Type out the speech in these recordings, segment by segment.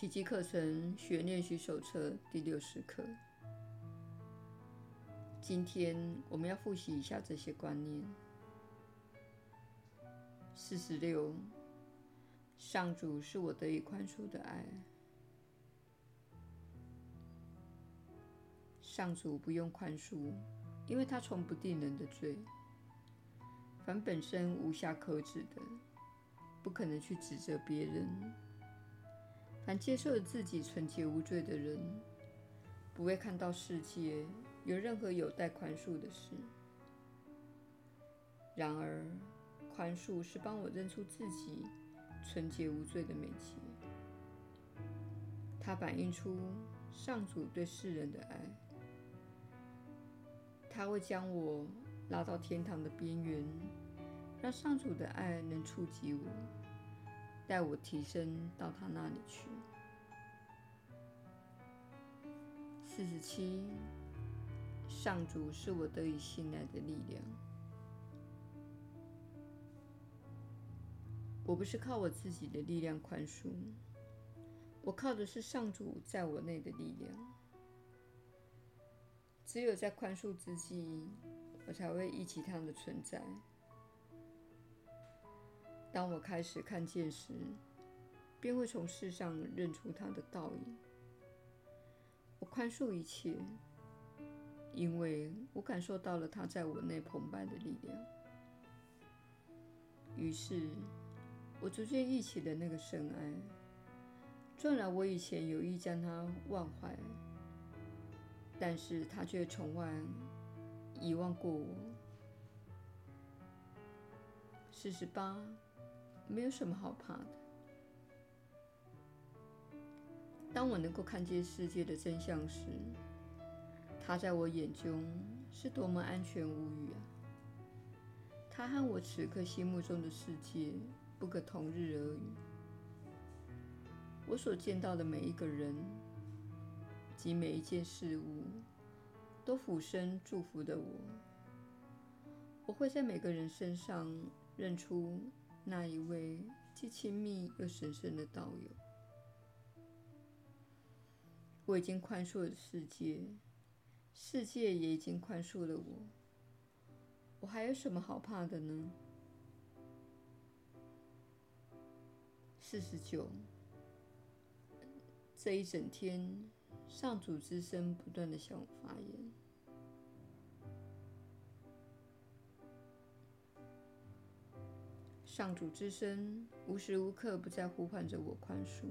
奇迹课程学练习手册第六十课。今天我们要复习一下这些观念。四十六，上主是我得以宽恕的爱。上主不用宽恕，因为他从不定人的罪。凡本身无瑕可指的，不可能去指责别人。凡接受了自己纯洁无罪的人，不会看到世界有任何有待宽恕的事。然而，宽恕是帮我认出自己纯洁无罪的美德。它反映出上主对世人的爱。它会将我拉到天堂的边缘，让上主的爱能触及我。带我提升到他那里去。四十七，上主是我得以信赖的力量。我不是靠我自己的力量宽恕，我靠的是上主在我内的力量。只有在宽恕之际，我才会忆起他的存在。当我开始看见时，便会从世上认出他的倒影。我宽恕一切，因为我感受到了他在我内澎湃的力量。于是，我逐渐忆起了那个深爱，纵然我以前有意将他忘怀，但是他却从未遗忘过我。四十八。没有什么好怕的。当我能够看见世界的真相时，它在我眼中是多么安全无虞啊！它和我此刻心目中的世界不可同日而语。我所见到的每一个人及每一件事物，都俯身祝福的我。我会在每个人身上认出。那一位既亲密又神圣的道友，我已经宽恕了世界，世界也已经宽恕了我。我还有什么好怕的呢？四十九，这一整天，上主之声不断地向我发言。上主之声无时无刻不在呼唤着我宽恕，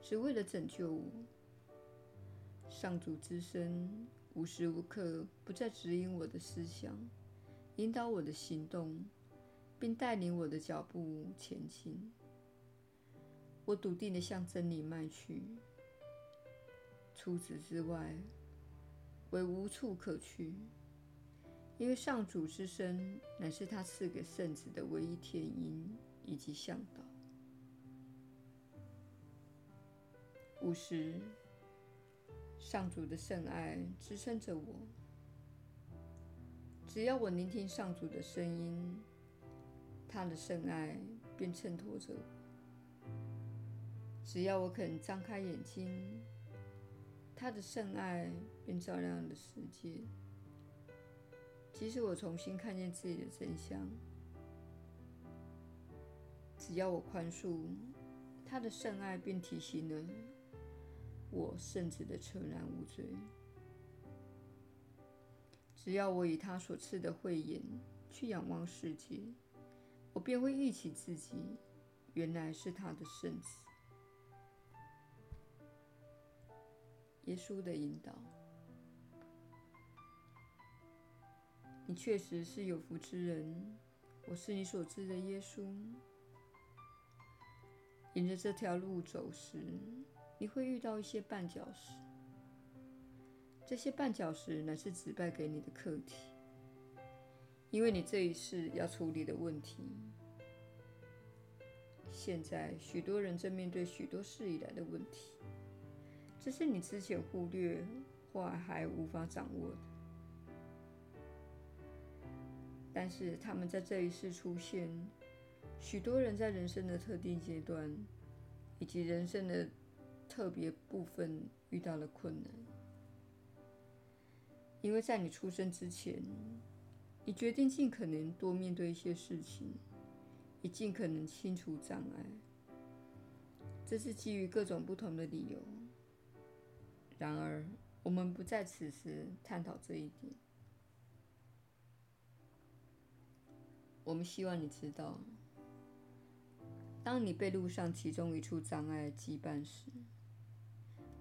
只为了拯救我。上主之身无时无刻不在指引我的思想，引导我的行动，并带领我的脚步前进。我笃定地向真理迈去，除此之外，为无处可去。因为上主之身乃是他赐给圣子的唯一天音以及向导。五十，上主的圣爱支撑着我。只要我聆听上主的声音，他的圣爱便衬托着我。只要我肯张开眼睛，他的圣爱便照亮了世界。即使我重新看见自己的真相，只要我宽恕，他的圣爱便提醒了我圣子的纯然无罪。只要我以他所赐的慧眼去仰望世界，我便会忆起自己原来是他的圣子。耶稣的引导。你确实是有福之人，我是你所知的耶稣。沿着这条路走时，你会遇到一些绊脚石，这些绊脚石乃是指派给你的课题，因为你这一世要处理的问题。现在，许多人正面对许多事以来的问题，这是你之前忽略或还无法掌握的。但是他们在这一世出现，许多人在人生的特定阶段，以及人生的特别部分遇到了困难，因为在你出生之前，你决定尽可能多面对一些事情，也尽可能清除障碍。这是基于各种不同的理由。然而，我们不在此时探讨这一点。我们希望你知道，当你被路上其中一处障碍羁绊时，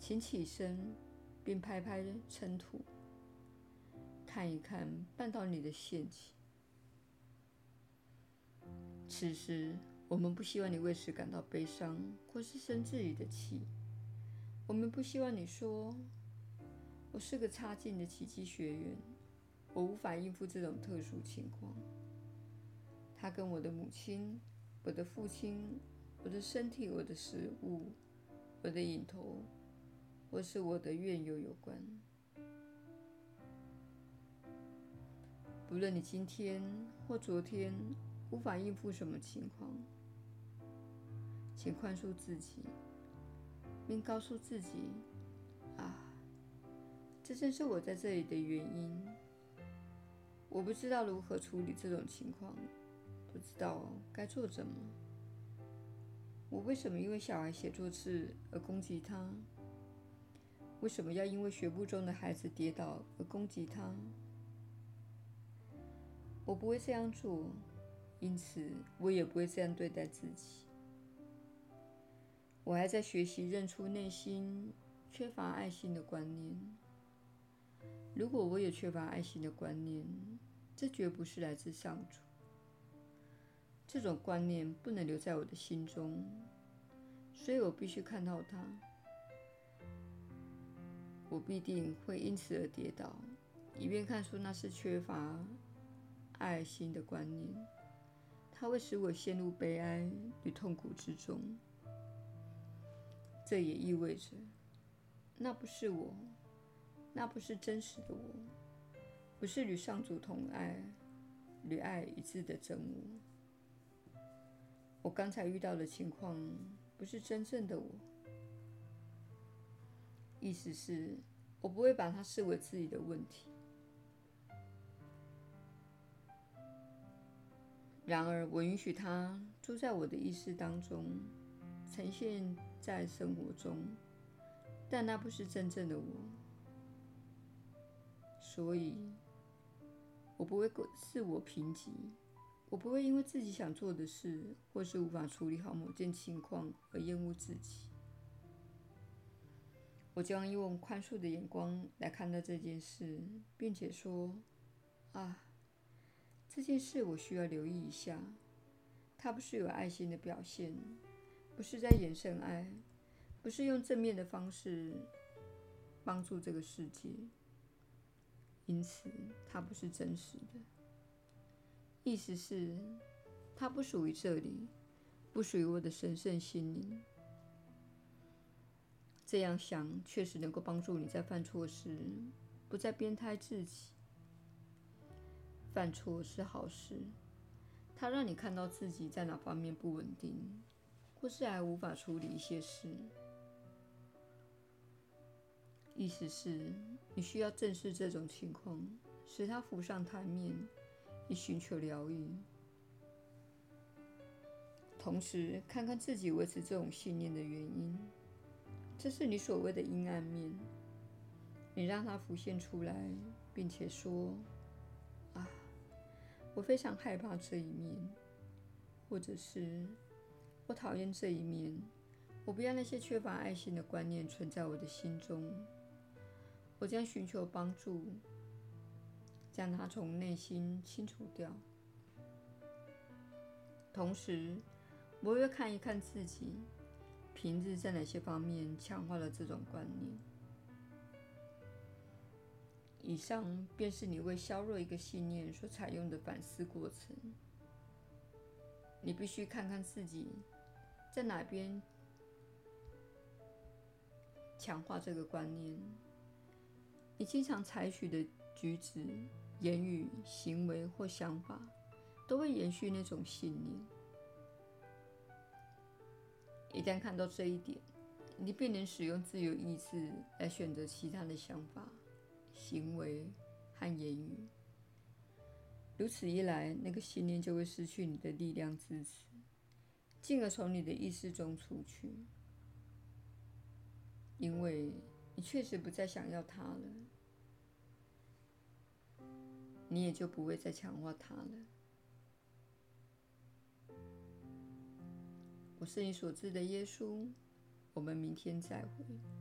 请起身，并拍拍尘土，看一看绊倒你的陷阱。此时，我们不希望你为此感到悲伤，或是生自己的气。我们不希望你说：“我是个差劲的奇迹学员，我无法应付这种特殊情况。”他跟我的母亲、我的父亲、我的身体、我的食物、我的瘾头，或是我的怨尤有关。不论你今天或昨天无法应付什么情况，请宽恕自己，并告诉自己：“啊，这正是我在这里的原因。我不知道如何处理这种情况。”不知道该做什么。我为什么因为小孩写错字而攻击他？为什么要因为学步中的孩子跌倒而攻击他？我不会这样做，因此我也不会这样对待自己。我还在学习认出内心缺乏爱心的观念。如果我有缺乏爱心的观念，这绝不是来自上主。这种观念不能留在我的心中，所以我必须看到它。我必定会因此而跌倒，以便看出那是缺乏爱心的观念。它会使我陷入悲哀与痛苦之中。这也意味着，那不是我，那不是真实的我，不是与上主同爱、与爱一致的真我。我刚才遇到的情况不是真正的我，意思是，我不会把它视为自己的问题。然而，我允许它住在我的意识当中，呈现在生活中，但那不是真正的我，所以，我不会自我评级。我不会因为自己想做的事，或是无法处理好某件情况而厌恶自己。我将用宽恕的眼光来看待这件事，并且说：“啊，这件事我需要留意一下。它不是有爱心的表现，不是在延伸爱，不是用正面的方式帮助这个世界，因此它不是真实的。”意思是，它不属于这里，不属于我的神圣心灵。这样想确实能够帮助你在犯错时不再鞭挞自己。犯错是好事，它让你看到自己在哪方面不稳定，或是还无法处理一些事。意思是，你需要正视这种情况，使它浮上台面。以寻求疗愈，同时看看自己维持这种信念的原因。这是你所谓的阴暗面，你让它浮现出来，并且说：“啊，我非常害怕这一面，或者是我讨厌这一面。我不要那些缺乏爱心的观念存在我的心中。我将寻求帮助。”将它从内心清除掉，同时，我会看一看自己平日在哪些方面强化了这种观念。以上便是你为削弱一个信念所采用的反思过程。你必须看看自己在哪边强化这个观念。你经常采取的举止。言语、行为或想法都会延续那种信念。一旦看到这一点，你便能使用自由意志来选择其他的想法、行为和言语。如此一来，那个信念就会失去你的力量支持，进而从你的意识中出去，因为你确实不再想要它了，你也就不会再强化它了。我是你所知的耶稣，我们明天再会。